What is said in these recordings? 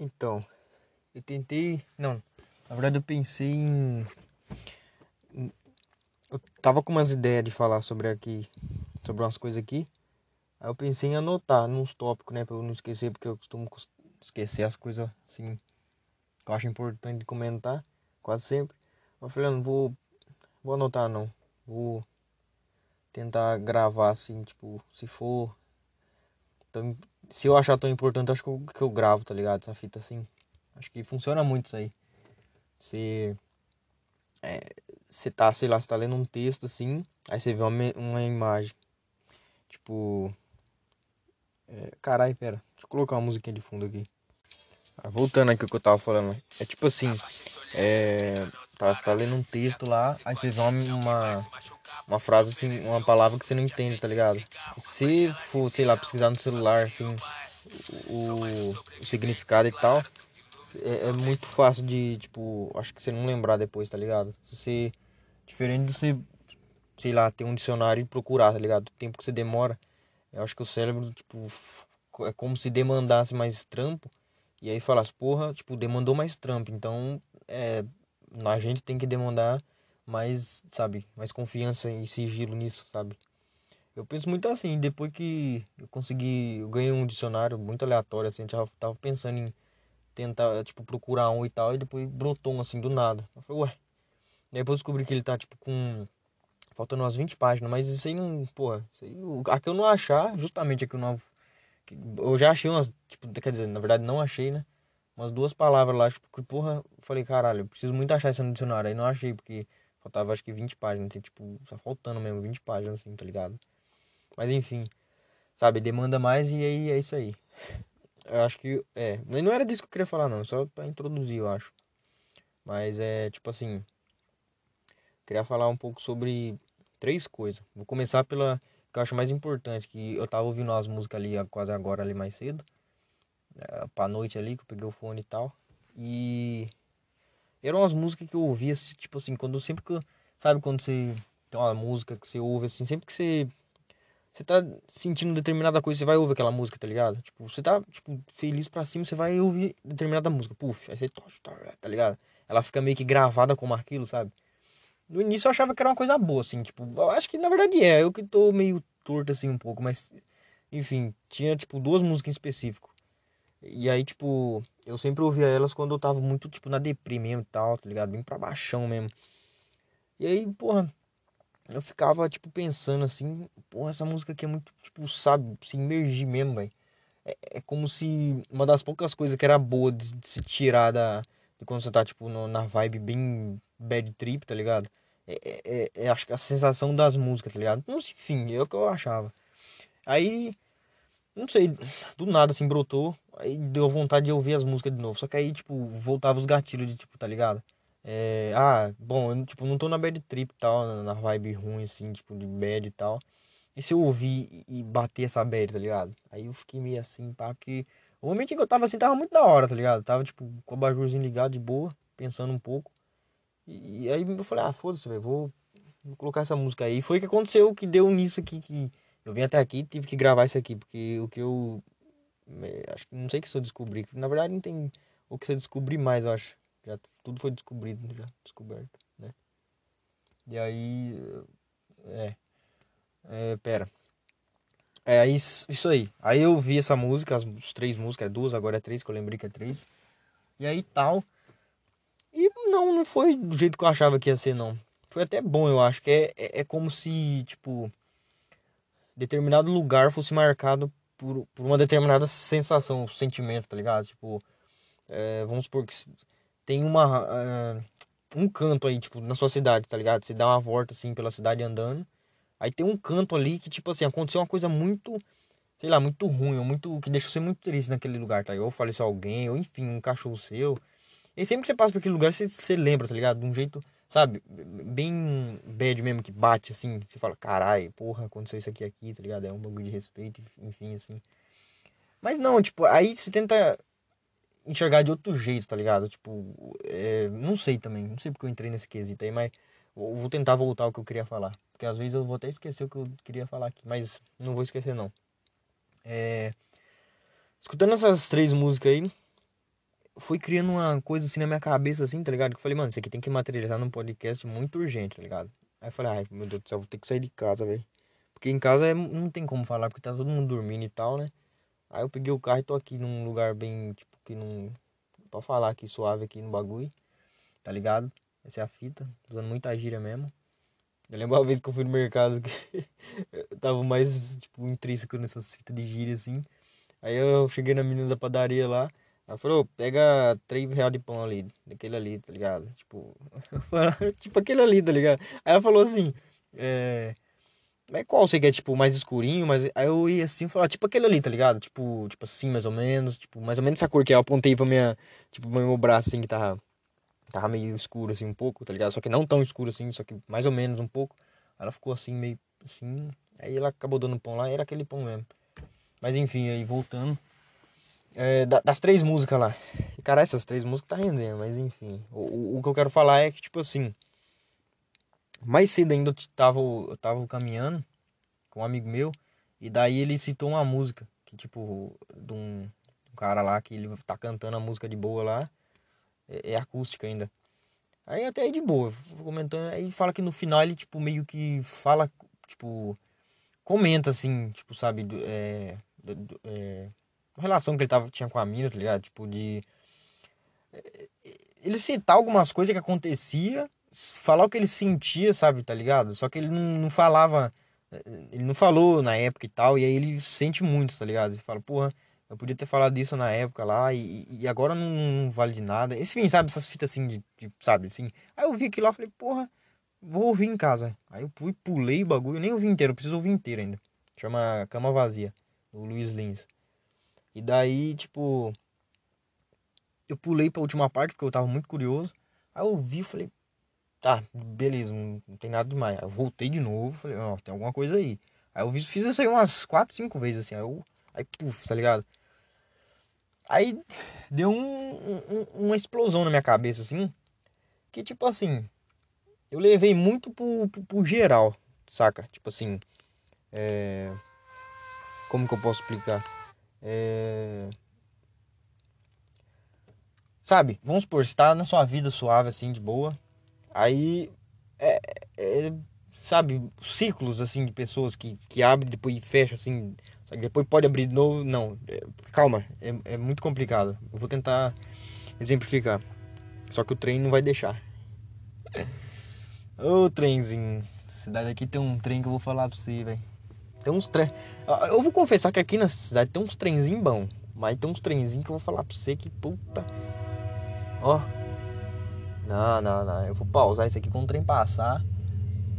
Então, eu tentei. Não, na verdade eu pensei em. Eu tava com umas ideias de falar sobre aqui. Sobre umas coisas aqui. Aí eu pensei em anotar nos tópicos, né? Pra eu não esquecer, porque eu costumo esquecer as coisas assim. Que eu acho importante comentar. Quase sempre. Eu falei, eu não vou. Vou anotar não. Vou tentar gravar assim, tipo, se for. Se eu achar tão importante, acho que eu, que eu gravo, tá ligado? Essa fita assim. Acho que funciona muito isso aí. Você. É, você tá, sei lá, você tá lendo um texto assim, aí você vê uma, uma imagem. Tipo. É, carai, pera. Deixa eu colocar uma musiquinha de fundo aqui. Ah, voltando aqui o que eu tava falando. É tipo assim. É, tá, você tá lendo um texto lá, aí você vê uma, uma, uma frase assim, uma palavra que você não entende, tá ligado? Se for, sei lá, pesquisar no celular, assim, o, o significado e tal, é, é, muito fácil de, tipo, acho que você não lembrar depois, tá ligado? Se você, diferente de você, sei lá, ter um dicionário e procurar, tá ligado? O tempo que você demora, eu acho que o cérebro, tipo, é como se demandasse mais trampo, e aí falasse, porra, tipo, demandou mais trampo, então, é, a gente tem que demandar mais, sabe, mais confiança e sigilo nisso, sabe? Eu penso muito assim, depois que eu consegui, eu ganhei um dicionário muito aleatório, assim, eu já tava pensando em tentar, tipo, procurar um e tal, e depois brotou um assim do nada. Eu falei, ué. Depois descobri que ele tá, tipo, com. Faltando umas 20 páginas, mas isso aí não. Porra, isso aí. A que eu não achar, justamente a que eu não. Eu já achei umas. Tipo, quer dizer, na verdade não achei, né? Umas duas palavras lá, tipo, que, porra, eu falei, caralho, eu preciso muito achar isso no dicionário. Aí não achei, porque faltava acho que 20 páginas. Tem, tipo, só faltando mesmo 20 páginas, assim, tá ligado? Mas enfim, sabe, demanda mais e aí é isso aí. Eu acho que. É. Não era disso que eu queria falar, não. Só pra introduzir, eu acho. Mas é tipo assim. Queria falar um pouco sobre três coisas. Vou começar pela que eu acho mais importante. Que eu tava ouvindo as músicas ali quase agora, ali mais cedo. É, pra noite ali, que eu peguei o fone e tal. E. Eram as músicas que eu ouvia, tipo assim, quando sempre que. Sabe quando você. Tem uma música que você ouve assim, sempre que você você tá sentindo determinada coisa, você vai ouvir aquela música, tá ligado? Tipo, você tá, tipo, feliz pra cima, você vai ouvir determinada música. Puf, aí você tá ligado? Ela fica meio que gravada como aquilo, sabe? No início eu achava que era uma coisa boa, assim, tipo, eu acho que na verdade é, eu que tô meio torto assim um pouco, mas enfim, tinha tipo duas músicas em específico. E aí, tipo, eu sempre ouvia elas quando eu tava muito, tipo, na mesmo e tal, tá ligado? Bem pra baixão mesmo. E aí, porra, eu ficava, tipo, pensando assim, porra, essa música aqui é muito, tipo, sabe, se imergir mesmo, velho. É, é, como se uma das poucas coisas que era boa de, de se tirar da. De quando você tá, tipo, no, na vibe bem bad trip, tá ligado? É, é, é, é acho que a sensação das músicas, tá ligado? Enfim, é o que eu achava. Aí, não sei, do nada assim brotou, aí deu vontade de ouvir as músicas de novo. Só que aí, tipo, voltava os gatilhos de, tipo, tá ligado? É, ah, bom, eu tipo, não tô na bad trip e tal, na vibe ruim, assim, tipo, de bad e tal. E se eu ouvir e bater essa bad, tá ligado? Aí eu fiquei meio assim, pá, porque o momento em que eu tava assim, tava muito da hora, tá ligado? Tava, tipo, com o abajurzinho ligado de boa, pensando um pouco. E, e aí eu falei, ah, foda-se, velho, vou, vou colocar essa música aí. E foi o que aconteceu, que deu nisso aqui, que eu vim até aqui tive que gravar isso aqui, porque o que eu. Acho que não sei que se eu descobri, na verdade não tem o que você descobrir mais, eu acho. Já tudo foi descobrido, já descoberto, né? E aí, é, é pera. É isso aí. Aí eu vi essa música, as, as três músicas, é duas, agora é três, que eu lembrei que é três. E aí tal. E não, não foi do jeito que eu achava que ia ser, não. Foi até bom, eu acho. Que é, é, é como se, tipo, determinado lugar fosse marcado por, por uma determinada sensação, sentimento, tá ligado? Tipo, é, vamos supor que tem uma uh, um canto aí, tipo, na sua cidade, tá ligado? Você dá uma volta assim pela cidade andando. Aí tem um canto ali que, tipo assim, aconteceu uma coisa muito, sei lá, muito ruim, ou muito. que deixou você muito triste naquele lugar, tá ligado? Ou faleceu alguém, ou enfim, um cachorro seu. E sempre que você passa por aquele lugar, você, você lembra, tá ligado? De um jeito, sabe, bem bad mesmo, que bate assim. Você fala, carai, porra, aconteceu isso aqui aqui, tá ligado? É um bagulho de respeito, enfim, assim. Mas não, tipo, aí você tenta enxergar de outro jeito, tá ligado? Tipo, é, não sei também, não sei porque eu entrei nesse quesito aí, mas vou tentar voltar ao que eu queria falar. Porque às vezes eu vou até esquecer o que eu queria falar aqui, mas não vou esquecer não. É, escutando essas três músicas aí, foi criando uma coisa assim na minha cabeça, assim, tá ligado? Que eu falei, mano, isso aqui tem que materializar num podcast muito urgente, tá ligado? Aí eu falei, ai, meu Deus do céu, vou ter que sair de casa, velho. Porque em casa é, não tem como falar, porque tá todo mundo dormindo e tal, né? Aí eu peguei o carro e tô aqui num lugar bem, tipo, que não. Pra falar aqui suave aqui no bagulho, tá ligado? Essa é a fita, usando muita gíria mesmo. Eu lembro uma vez que eu fui no mercado que eu tava mais, tipo, intrínseco nessas fitas de gíria, assim. Aí eu cheguei na menina da padaria lá, ela falou, pega 3 reais de pão ali, daquele ali, tá ligado? Tipo, tipo aquele ali, tá ligado? Aí ela falou assim, é... Mas qual você quer, tipo, mais escurinho, mas aí eu ia assim falar, tipo aquele ali, tá ligado? Tipo, tipo assim, mais ou menos, tipo, mais ou menos essa cor que eu apontei pra minha, tipo, pro meu braço assim que tava tava meio escuro assim um pouco, tá ligado? Só que não tão escuro assim, só que mais ou menos um pouco. Ela ficou assim meio assim, aí ela acabou dando pão lá, era aquele pão mesmo. Mas enfim, aí voltando é, das três músicas lá. E, cara, essas três músicas tá rendendo, mas enfim. O, o, o, que eu quero falar é que, tipo assim, mais cedo ainda eu tava, eu tava caminhando com um amigo meu, e daí ele citou uma música, que tipo, de um, um cara lá que ele tá cantando a música de boa lá, é, é acústica ainda. Aí até aí de boa, comentando, aí fala que no final ele, tipo, meio que fala, tipo, comenta assim, tipo, sabe, é, é, relação que ele tava, tinha com a mina, tá ligado? Tipo, de. É, ele citar algumas coisas que acontecia falar o que ele sentia, sabe, tá ligado? Só que ele não, não falava, ele não falou na época e tal, e aí ele sente muito, tá ligado? Ele fala, porra, eu podia ter falado isso na época lá, e, e agora não, não, vale de nada. Enfim, sabe, essas fitas assim, de, de, sabe, assim. Aí eu vi aquilo lá, falei, porra, vou ouvir em casa. Aí eu fui, pulei o bagulho, nem ouvi inteiro, eu preciso ouvir inteiro ainda. Chama Cama Vazia, do Luiz Lins. E daí, tipo, eu pulei pra última parte, porque eu tava muito curioso. Aí eu ouvi e falei, Tá, beleza, não, não tem nada demais. Aí eu voltei de novo, falei, ó, tem alguma coisa aí. Aí eu fiz, fiz isso aí umas 4, 5 vezes, assim. Aí, eu, aí puf, tá ligado? Aí deu um, um, uma explosão na minha cabeça, assim. Que tipo assim, eu levei muito pro, pro, pro geral, saca? Tipo assim, é... Como que eu posso explicar? É... Sabe, vamos supor, você tá na sua vida suave, assim, de boa. Aí, é, é, sabe, ciclos assim de pessoas que, que abrem depois fecha assim, depois pode abrir de novo. Não, é, calma, é, é muito complicado. Eu vou tentar exemplificar. Só que o trem não vai deixar. Ô trenzinho, cidade aqui tem um trem que eu vou falar pra você, velho. Tem uns trem. Eu vou confessar que aqui na cidade tem uns trenzinhos bom. Mas tem uns trenzinhos que eu vou falar pra você que puta. Ó. Não, não, não. Eu vou pausar isso aqui quando o trem passar.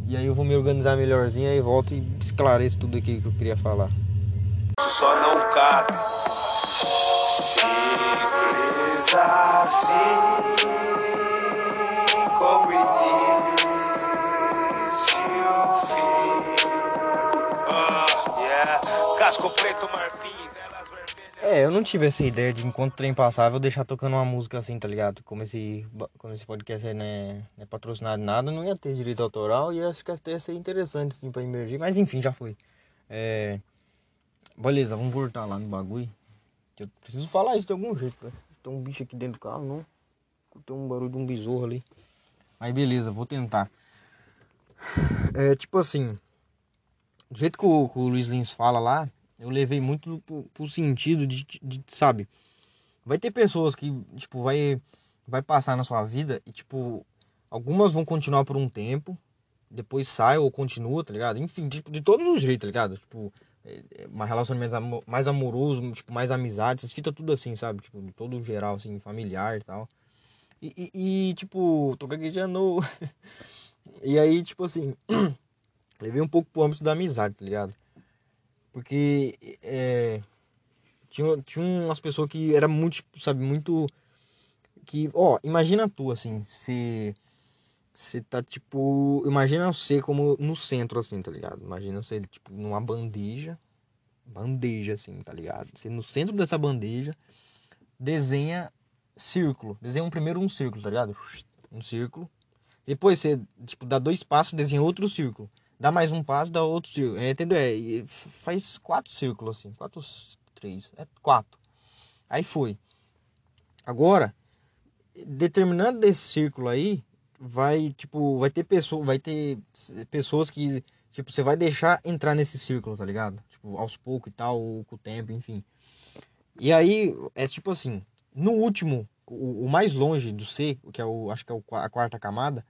E aí eu vou me organizar melhorzinho e volto e esclareço tudo aqui que eu queria falar. Só não cabe. Simples assim. Como Preto, marfim. É, eu não tive essa ideia de enquanto o trem passava eu deixar tocando uma música assim, tá ligado? Como esse, como esse podcast aí não é, não é patrocinado nada, não ia ter direito autoral e acho que até ia ser interessante assim pra emergir. Mas enfim, já foi. É... Beleza, vamos voltar lá no bagulho. Eu preciso falar isso de algum jeito, velho. Tem um bicho aqui dentro do carro, não? Tem um barulho de um besouro ali. Mas beleza, vou tentar. É tipo assim. Do jeito que o, que o Luiz Lins fala lá, eu levei muito pro, pro sentido de, de, sabe? Vai ter pessoas que, tipo, vai, vai passar na sua vida e, tipo, algumas vão continuar por um tempo, depois sai ou continua, tá ligado? Enfim, tipo, de todos os jeitos, tá ligado? Tipo, é, é, uma relacionamento mais amoroso, tipo, mais amizade, essas fitas tudo assim, sabe? Tipo, de todo geral, assim, familiar e tal. E, e, e tipo, tô gaguejando. e aí, tipo assim, levei um pouco pro âmbito da amizade, tá ligado? Porque é, tinha, tinha umas pessoas que era muito, sabe, muito. Que, ó, imagina tu assim, se. Você tá tipo. Imagina você como no centro, assim, tá ligado? Imagina você, tipo, numa bandeja. Bandeja, assim, tá ligado? Você no centro dessa bandeja desenha círculo. Desenha um, primeiro um círculo, tá ligado? Um círculo. Depois você, tipo, dá dois passos, desenha outro círculo dá mais um passo, dá outro círculo. É, entendeu? É, faz quatro círculos assim. Quatro, três. É quatro. Aí foi. Agora, determinando desse círculo aí, vai, tipo, vai ter pessoa, vai ter pessoas que, tipo, você vai deixar entrar nesse círculo, tá ligado? Tipo, aos poucos e tal, ou com o tempo, enfim. E aí, é tipo assim, no último, o, o mais longe do C, que é o, acho que é a quarta camada,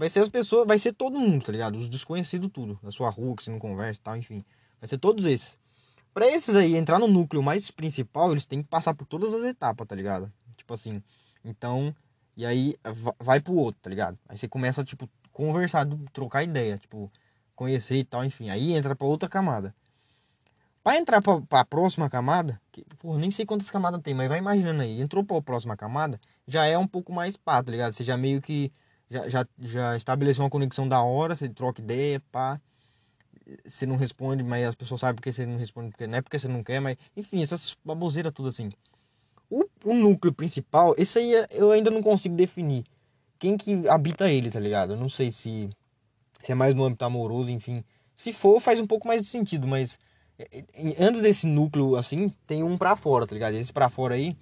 vai ser as pessoas, vai ser todo mundo, tá ligado? Os desconhecidos tudo, da sua rua, que você não conversa e tal, enfim. Vai ser todos esses. Para esses aí entrar no núcleo mais principal, eles têm que passar por todas as etapas, tá ligado? Tipo assim, então, e aí vai pro outro, tá ligado? Aí você começa, tipo, conversar, trocar ideia, tipo, conhecer e tal, enfim. Aí entra pra outra camada. Pra entrar pra, pra próxima camada, que, porra, nem sei quantas camadas tem, mas vai imaginando aí. Entrou pra próxima camada, já é um pouco mais pá, tá ligado? Você já meio que. Já, já, já estabeleceu uma conexão da hora, você troca ideia, pá. Você não responde, mas as pessoas sabem porque você não responde, porque não é porque você não quer, mas. Enfim, essas baboseiras tudo assim. O, o núcleo principal, esse aí eu ainda não consigo definir. Quem que habita ele, tá ligado? Eu não sei se, se é mais no âmbito amoroso, enfim. Se for, faz um pouco mais de sentido, mas é, é, antes desse núcleo, assim, tem um pra fora, tá ligado? Esse pra fora aí,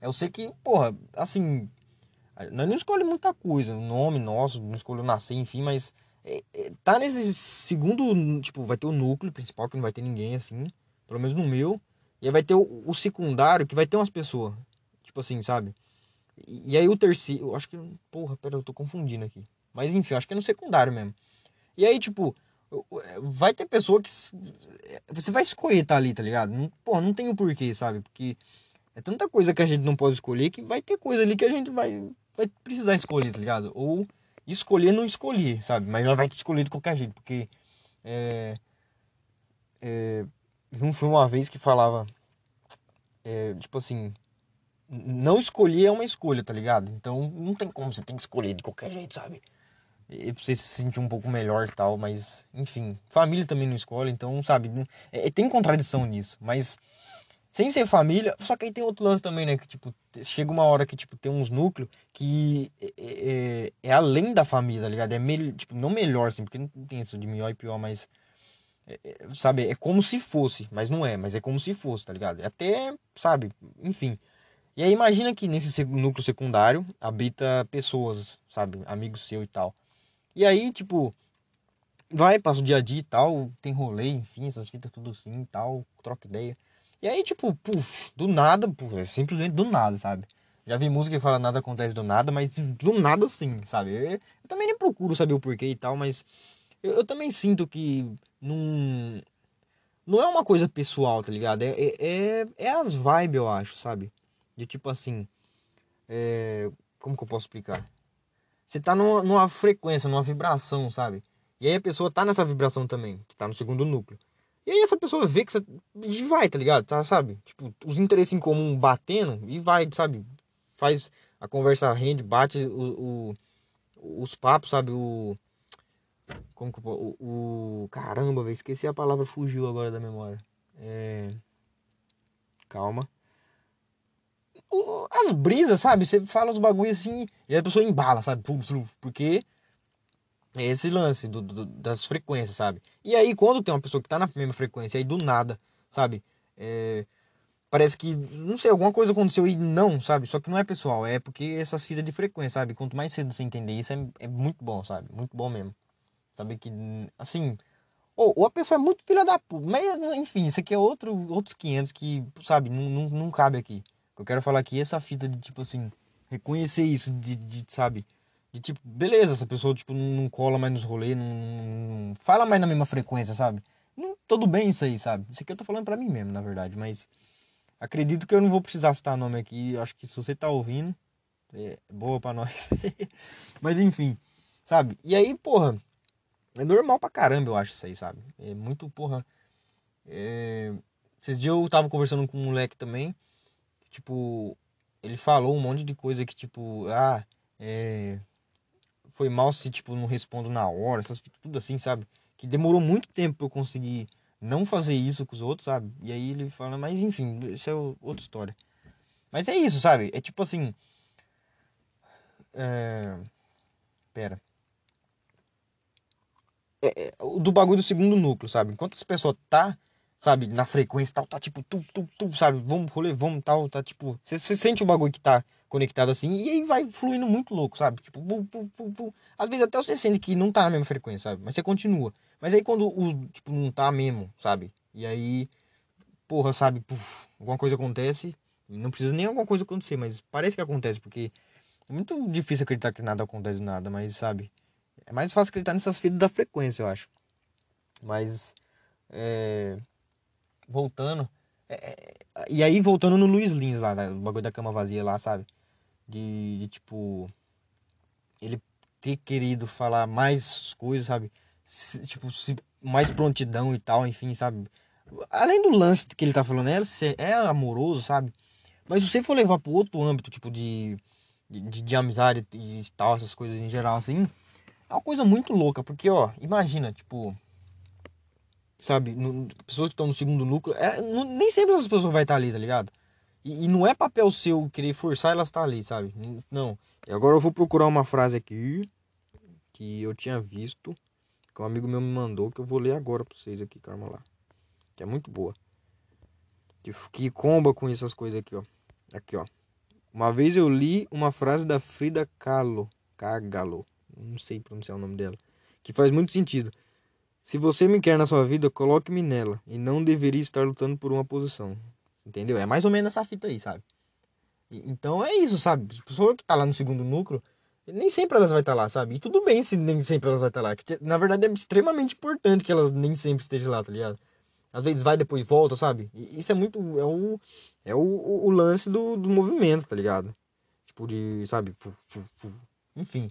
eu sei que, porra, assim, nós não escolhe muita coisa, o nome nosso, não escolheu nascer, enfim, mas é, é, tá nesse segundo, tipo, vai ter o núcleo principal, que não vai ter ninguém, assim, pelo menos no meu, e aí vai ter o, o secundário, que vai ter umas pessoas. Tipo assim, sabe? E, e, aí o terceiro. Acho que. Porra, pera, eu tô confundindo aqui. Mas enfim, acho que é no secundário mesmo. E aí, tipo, vai ter pessoa que. Você vai escolher tá ali, tá ligado? Porra, não tem o porquê, sabe? Porque é tanta coisa que a gente não pode escolher que vai ter coisa ali que a gente vai, vai precisar escolher, tá ligado? Ou escolher não escolher, sabe? Mas ela vai te escolher de qualquer jeito, porque. É, é, não foi uma vez que falava. É, tipo assim. Não escolher é uma escolha, tá ligado? Então não tem como você tem que escolher de qualquer jeito, sabe? E pra você se sentir um pouco melhor e tal, mas enfim. Família também não escolhe, então, sabe? É, tem contradição nisso, mas. Sem ser família, só que aí tem outro lance também, né? Que, tipo, chega uma hora que, tipo, tem uns núcleos que é, é, é além da família, tá ligado? É, me, tipo, não melhor, assim, porque não tem isso de melhor e pior, mas é, é, sabe, é como se fosse, mas não é, mas é como se fosse, tá ligado? É até, sabe, enfim. E aí imagina que nesse núcleo secundário habita pessoas, sabe, amigos seu e tal. E aí, tipo, vai, passa o dia a dia e tal, tem rolê, enfim, essas fitas tudo assim e tal, troca ideia. E aí, tipo, puf, do nada, puf, é simplesmente do nada, sabe? Já vi música que fala nada acontece do nada, mas do nada sim, sabe? Eu, eu também nem procuro saber o porquê e tal, mas eu, eu também sinto que não. Não é uma coisa pessoal, tá ligado? É, é, é, é as vibes, eu acho, sabe? De tipo assim. É, como que eu posso explicar? Você tá numa, numa frequência, numa vibração, sabe? E aí a pessoa tá nessa vibração também, que tá no segundo núcleo. E aí essa pessoa vê que você. E vai, tá ligado? Tá, sabe? Tipo, os interesses em comum batendo e vai, sabe? Faz a conversa rende, bate o, o os papos, sabe? O, como que eu, o, o Caramba, esqueci a palavra, fugiu agora da memória. É. Calma. As brisas, sabe? Você fala os bagulhos assim e a pessoa embala, sabe? Porque é esse lance do, do, das frequências, sabe? E aí, quando tem uma pessoa que tá na mesma frequência, aí do nada, sabe? É, parece que, não sei, alguma coisa aconteceu e não, sabe? Só que não é pessoal, é porque essas fitas de frequência, sabe? Quanto mais cedo você entender isso, é, é muito bom, sabe? Muito bom mesmo. Sabe que, assim, ou, ou a pessoa é muito filha da puta. Mas, enfim, isso aqui é outro, outros 500 que, sabe, não, não, não cabe aqui. Eu quero falar aqui essa fita de, tipo assim, reconhecer isso, de, de sabe, de tipo, beleza, essa pessoa, tipo, não cola mais nos rolês, não, não fala mais na mesma frequência, sabe? Não, tudo bem isso aí, sabe? Isso aqui eu tô falando pra mim mesmo, na verdade, mas acredito que eu não vou precisar citar nome aqui. Acho que se você tá ouvindo, é boa pra nós. mas enfim, sabe? E aí, porra, é normal pra caramba, eu acho isso aí, sabe? É muito, porra. É... Esses dias eu tava conversando com um moleque também. Tipo, ele falou um monte de coisa que, tipo, ah, é. Foi mal se, tipo, não respondo na hora, essas tudo assim, sabe? Que demorou muito tempo pra eu conseguir não fazer isso com os outros, sabe? E aí ele fala, mas enfim, isso é outra história. Mas é isso, sabe? É tipo assim. É... Pera. É, é, do bagulho do segundo núcleo, sabe? Enquanto essa pessoa tá sabe, na frequência tal, tá tipo, tu, tu, tu, sabe, vamos rolê, vamos tal, tá tipo, você sente o bagulho que tá conectado assim, e aí vai fluindo muito louco, sabe? Tipo, bu, bu, bu, bu. às vezes até você sente que não tá na mesma frequência, sabe? Mas você continua. Mas aí quando o, tipo, não tá mesmo, sabe? E aí, porra, sabe, puf, alguma coisa acontece, não precisa nem alguma coisa acontecer, mas parece que acontece, porque é muito difícil acreditar que nada acontece nada, mas sabe? É mais fácil acreditar nessas fitas da frequência, eu acho. Mas, é voltando. É, é, e aí voltando no Luiz Lins lá, no bagulho da cama vazia lá, sabe? De, de, tipo. Ele ter querido falar mais coisas, sabe? Se, tipo, se, mais prontidão e tal, enfim, sabe? Além do lance que ele tá falando, é, é amoroso, sabe? Mas se você for levar pro outro âmbito, tipo de, de, de amizade e tal, essas coisas em geral, assim, é uma coisa muito louca, porque, ó, imagina, tipo, sabe? No, pessoas que estão no segundo núcleo, é, não, nem sempre essas pessoas vão estar ali, tá ligado? E, e, não é papel seu querer forçar elas estar ali, sabe? Não. E agora eu vou procurar uma frase aqui que eu tinha visto, que um amigo meu me mandou, que eu vou ler agora pra vocês aqui, calma lá. Que é muito boa. Que, que comba com essas coisas aqui, ó. Aqui, ó. Uma vez eu li uma frase da Frida Kahlo, Kahlo, não sei pronunciar o nome dela, que faz muito sentido. Se você me quer na sua vida, coloque-me nela e não deveria estar lutando por uma posição. Entendeu? É mais ou menos essa fita aí, sabe? E, então é isso, sabe? A pessoa que tá lá no segundo núcleo, nem sempre elas vai estar tá lá, sabe? E tudo bem se nem sempre elas vai estar tá lá. Que, na verdade é extremamente importante que elas nem sempre estejam lá, tá ligado? Às vezes vai, depois volta, sabe? E isso é muito. É o, é o, o lance do, do movimento, tá ligado? Tipo, de. Sabe? Enfim.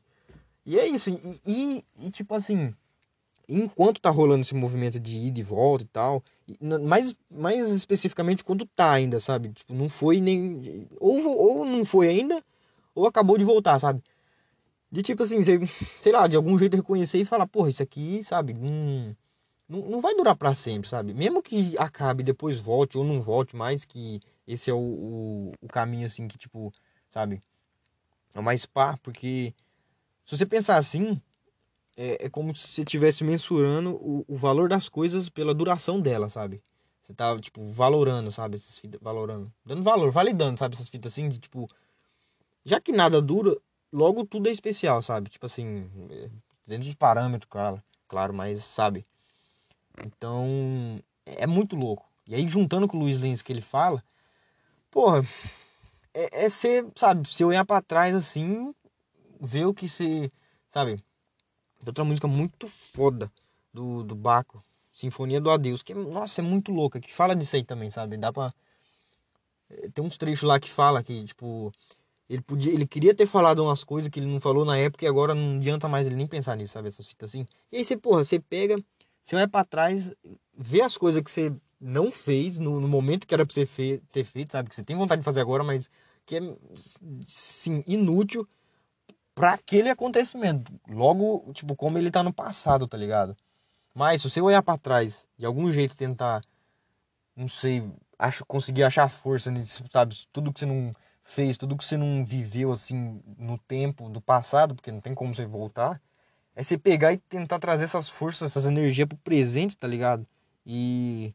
E é isso. E, e, e tipo assim enquanto tá rolando esse movimento de ida e volta e tal, mais, mais especificamente quando tá ainda, sabe? Tipo, não foi nem. Ou, ou não foi ainda, ou acabou de voltar, sabe? De tipo assim, sei lá, de algum jeito reconhecer e falar, porra, isso aqui, sabe? Não, não, não vai durar para sempre, sabe? Mesmo que acabe depois volte ou não volte mais, que esse é o, o, o caminho, assim, que tipo, sabe? É mais pá, porque se você pensar assim, é, é como se você estivesse mensurando o, o valor das coisas pela duração dela, sabe? Você tá, tipo, valorando, sabe? Essas fitas, valorando. Dando valor, validando, sabe? Essas fitas assim, de tipo. Já que nada dura, logo tudo é especial, sabe? Tipo assim, é, dentro dos parâmetros, claro, claro, mas sabe? Então, é, muito louco. E aí, juntando com o Luiz Lins que ele fala, porra, é, é ser, sabe, se olhar pra trás assim, ver o que você, sabe, outra música muito foda do, do Baco, Sinfonia do Adeus, que, nossa, é muito louca, que fala disso aí também, sabe? Dá pra. Eh, tem uns trechos lá que fala que, tipo, ele podia, ele queria ter falado umas coisas que ele não falou na época e agora não adianta mais ele nem pensar nisso, sabe? Essas fitas assim. E aí você, porra, você pega, você vai para trás, vê as coisas que você não fez no, no momento que era pra você fe, ter feito, sabe? Que você tem vontade de fazer agora, mas que é, sim, inútil para aquele acontecimento. Logo, tipo, como ele tá no passado, tá ligado? Mas se você olhar para trás, de algum jeito tentar, não sei, acho, conseguir achar força nisso, sabe? Tudo que você não fez, tudo que você não viveu assim no tempo do passado, porque não tem como você voltar, é você pegar e tentar trazer essas forças, essas energias pro presente, tá ligado? E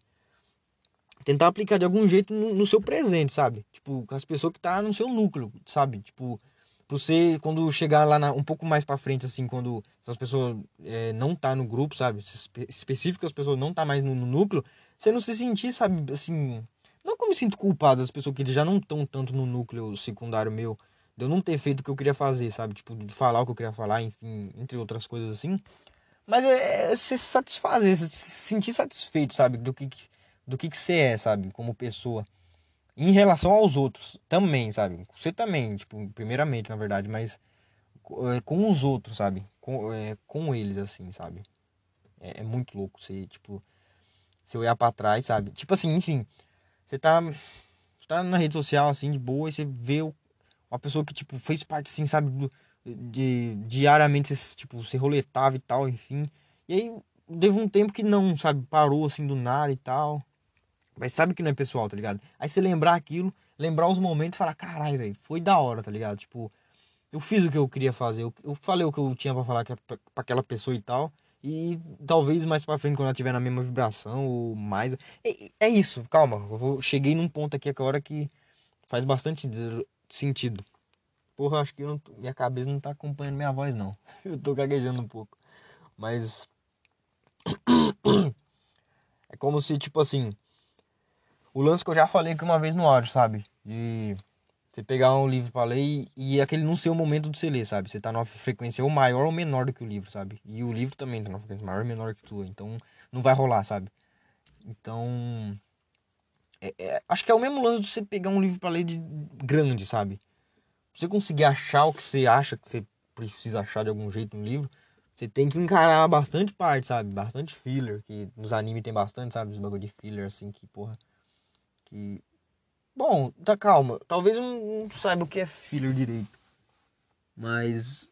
tentar aplicar de algum jeito no, no seu presente, sabe? Tipo, com as pessoas que tá no seu núcleo, sabe? Tipo, pra você, quando chegar lá na, um pouco mais para frente, assim, quando essas pessoas é, não tá no grupo, sabe? Específico, as pessoas não tá mais no, no, núcleo, você não se sentir, sabe, assim. Não que eu me sinto culpado, as pessoas que já não estão tanto no núcleo secundário meu, de eu não ter feito o que eu queria fazer, sabe? Tipo, de falar o que eu queria falar, enfim, entre outras coisas assim. Mas é, é se satisfazer, se sentir satisfeito, sabe? Do que, do que, que você é, sabe? Como pessoa em relação aos outros também, sabe? Você também, tipo, primeiramente, na verdade, mas é, com os outros, sabe? Com, é, com eles, assim, sabe? É, é, muito louco você, tipo, você olhar pra trás, sabe? Tipo assim, enfim, você tá, você tá na rede social, assim, de boa, e você vê uma pessoa que, tipo, fez parte, assim, sabe? Do, de diariamente, tipo, você roletava e tal, enfim. E aí, teve um tempo que não, sabe? Parou, assim, do nada e tal. Mas sabe que não é pessoal, tá ligado? Aí você lembrar aquilo, lembrar os momentos e falar, caralho, velho, foi da hora, tá ligado? Tipo, eu fiz o que eu queria fazer, eu, eu falei o que eu tinha para falar pra, pra aquela pessoa e tal. E talvez mais pra frente, quando ela estiver na mesma vibração ou mais. É, é isso, calma. Eu vou, cheguei num ponto aqui agora que faz bastante sentido. Porra, acho que não, minha cabeça não tá acompanhando minha voz, não. Eu tô gaguejando um pouco. Mas. É como se, tipo assim. O lance que eu já falei aqui uma vez no áudio, sabe? De você pegar um livro para ler e, e aquele não ser o momento de você ler, sabe? Você tá numa frequência ou maior ou menor do que o livro, sabe? E o livro também tá numa frequência maior ou menor que tua. Então não vai rolar, sabe? Então. É, é, acho que é o mesmo lance de você pegar um livro para ler de grande, sabe? Você conseguir achar o que você acha que você precisa achar de algum jeito no livro, você tem que encarar bastante parte, sabe? Bastante filler, que nos animes tem bastante, sabe? Os bagulho de filler, assim, que porra. Que Bom, tá calma. Talvez não, saiba o que é filler direito. Mas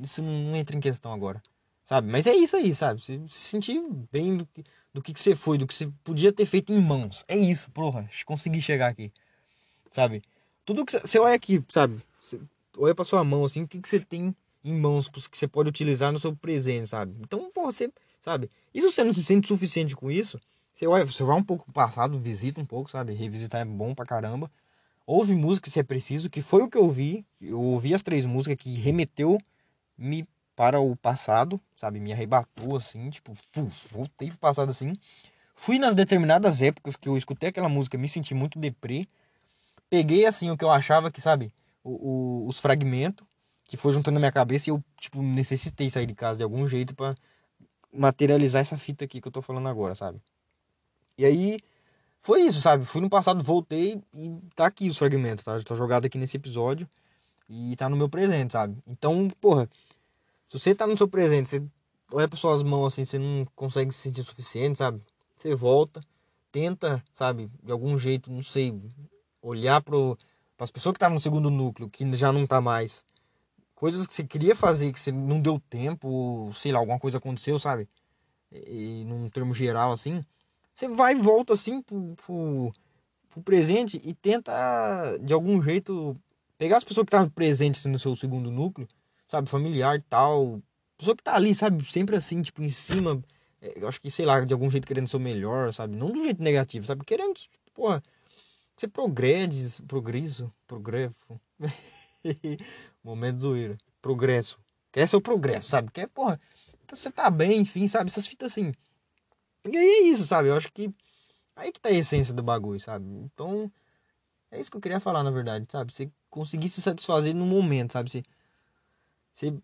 isso não entra em questão agora. Sabe? Mas é isso aí, sabe? Você se sentir bem do que, do que você foi, do que você podia ter feito em mãos. É isso, porra. Consegui chegar aqui. Sabe? Tudo que você, você olha aqui, sabe? Você olha pra sua mão assim, o que, que você tem em mãos que você pode utilizar no seu presente, sabe? Então, porra, você, sabe? E se você não se sente suficiente com isso, você, olha, você vai um pouco pro passado, visita um pouco, sabe? Revisitar é bom pra caramba. Ouve música se é preciso, que foi o que eu ouvi. Eu ouvi as três músicas que remeteu-me para o passado, sabe? Me arrebatou assim, tipo, voltei pro passado assim. Fui nas determinadas épocas que eu escutei aquela música, me senti muito deprê. Peguei assim o que eu achava que, sabe, o, o, os fragmentos que foi juntando na minha cabeça e eu, tipo, necessitei sair de casa de algum jeito para materializar essa fita aqui que eu tô falando agora, sabe? E aí foi isso, sabe? Fui no passado, voltei e tá aqui os fragmentos, tá? Tá jogado aqui nesse episódio e tá no meu presente, sabe? Então, porra, se você tá no seu presente, você olha para suas mãos assim, você não consegue se sentir suficiente, sabe? Você volta, tenta, sabe, de algum jeito, não sei, olhar pro para as pessoas que estavam no segundo núcleo, que já não tá mais. Coisas que você queria fazer, que você não deu tempo, sei lá, alguma coisa aconteceu, sabe? E num termo geral assim, você vai e volta assim pro, pro, pro presente e tenta, de algum jeito, pegar as pessoas que estavam presentes no seu segundo núcleo, sabe, familiar e tal. Pessoa que tá ali, sabe, sempre assim, tipo, em cima. É, eu acho que, sei lá, de algum jeito querendo ser o melhor, sabe? Não do jeito negativo, sabe? Querendo, porra, você progrede, progresso, progresso. Momento zoeira. Progresso. Quer ser o progresso, sabe? Quer, porra, você tá bem, enfim, sabe? Essas fitas assim. E aí é isso, sabe? Eu acho que aí que tá a essência do bagulho, sabe? Então, é isso que eu queria falar, na verdade, sabe? Você conseguir se satisfazer no momento, sabe? Você, você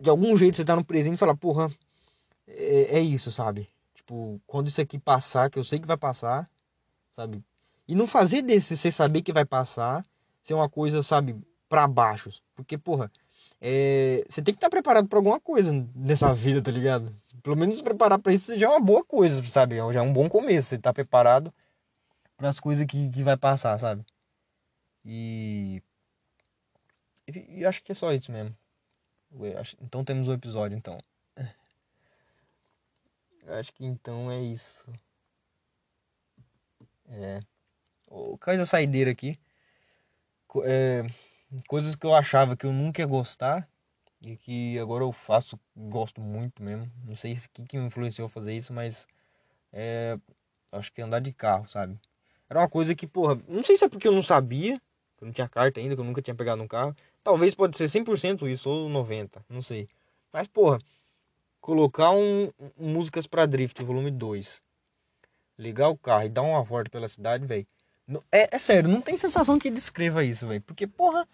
de algum jeito você tá no presente e fala, porra, é, é isso, sabe? Tipo, quando isso aqui passar, que eu sei que vai passar, sabe? E não fazer desse você saber que vai passar ser uma coisa, sabe, para baixo. Porque, porra, é, você tem que estar preparado para alguma coisa nessa vida, tá ligado? Pelo menos preparar para isso já é uma boa coisa, sabe? Já é um bom começo. Você tá preparado para as coisas que, que vai passar, sabe? E... e. acho que é só isso mesmo. Então temos o um episódio, então. acho que então é isso. É. Coisa saideira aqui. É coisas que eu achava que eu nunca ia gostar e que agora eu faço, gosto muito mesmo. Não sei o que, que me influenciou a fazer isso, mas é, acho que andar de carro, sabe? Era uma coisa que, porra, não sei se é porque eu não sabia, que eu não tinha carta ainda, que eu nunca tinha pegado um carro. Talvez pode ser 100% isso, ou 90%, não sei. Mas, porra, colocar um, um músicas para drift, volume 2. Ligar o carro e dar uma volta pela cidade, velho. É, é sério, não tem sensação que descreva isso, velho. Porque, porra,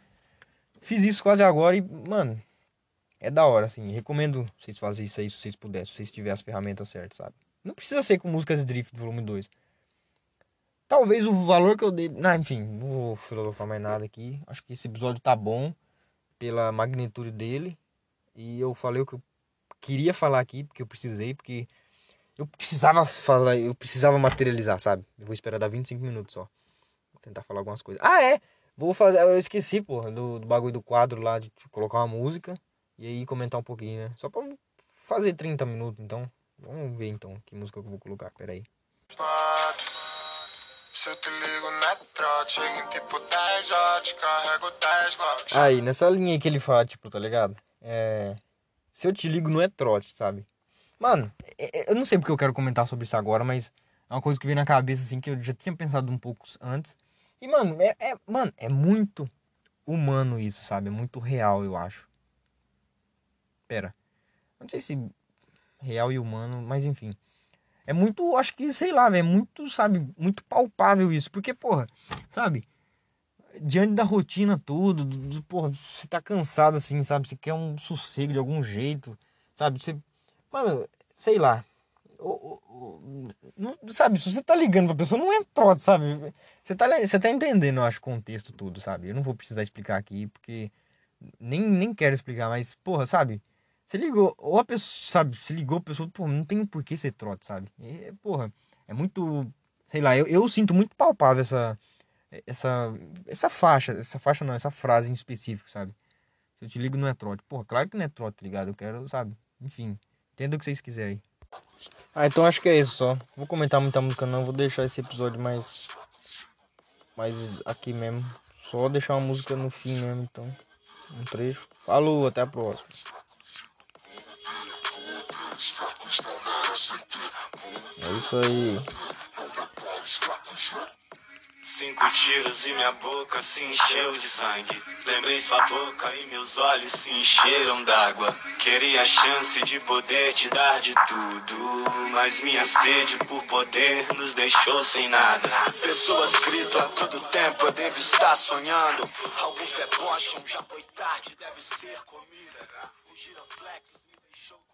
Fiz isso quase agora e, mano, é da hora, assim. Recomendo vocês fazerem isso aí se vocês puderem, se vocês tiverem as ferramentas certas, sabe? Não precisa ser com músicas drift volume 2. Talvez o valor que eu dei. Não, enfim, não vou filosofar mais nada aqui. Acho que esse episódio tá bom pela magnitude dele. E eu falei o que eu queria falar aqui, porque eu precisei, porque eu precisava falar, eu precisava materializar, sabe? Eu vou esperar dar 25 minutos só. Vou tentar falar algumas coisas. Ah, é! Vou fazer. Eu esqueci, porra, do, do bagulho do quadro lá de colocar uma música e aí comentar um pouquinho, né? Só pra fazer 30 minutos, então. Vamos ver então que música que eu vou colocar, peraí. Aí, nessa linha aí que ele fala, tipo, tá ligado? É. Se eu te ligo não é trote, sabe? Mano, é, é, eu não sei porque eu quero comentar sobre isso agora, mas é uma coisa que veio na cabeça, assim, que eu já tinha pensado um pouco antes. E, mano, é, é, mano, é muito humano isso, sabe? É muito real, eu acho. Pera. Não sei se real e humano, mas enfim. É muito, acho que, sei lá, velho, é muito, sabe, muito palpável isso. Porque, porra, sabe? Diante da rotina tudo, porra, você tá cansado assim, sabe? Você quer um sossego de algum jeito, sabe? Você, mano, sei lá. Não, sabe, se você tá ligando pra pessoa, não é trote, sabe? Você tá, você tá entendendo, eu acho, o contexto tudo, sabe? Eu não vou precisar explicar aqui, porque nem, nem quero explicar, mas, porra, sabe? Você ligou, ou a pessoa, sabe, se ligou a pessoa, pô, não tem por que ser trote, sabe? E, porra, é muito, sei lá, eu, eu sinto muito palpável essa, essa, essa faixa, essa faixa não, essa frase em específico, sabe? Se eu te ligo não é trote. Porra, claro que não é trote, tá ligado? Eu quero, sabe? Enfim, entenda o que vocês quiserem aí. Ah, então acho que é isso só. Vou comentar muita música não, vou deixar esse episódio mais, mais aqui mesmo. Só deixar uma música no fim mesmo, então. Um trecho. Falou, até a próxima. É isso aí. Cinco tiros e minha boca se encheu de sangue. Lembrei sua boca e meus olhos se encheram d'água. Queria a chance de poder te dar de tudo. Mas minha sede por poder nos deixou sem nada. Pessoas gritam a todo tempo, eu devo estar sonhando. Alguns debocham, já foi tarde, deve ser comida. O giroflex me deixou.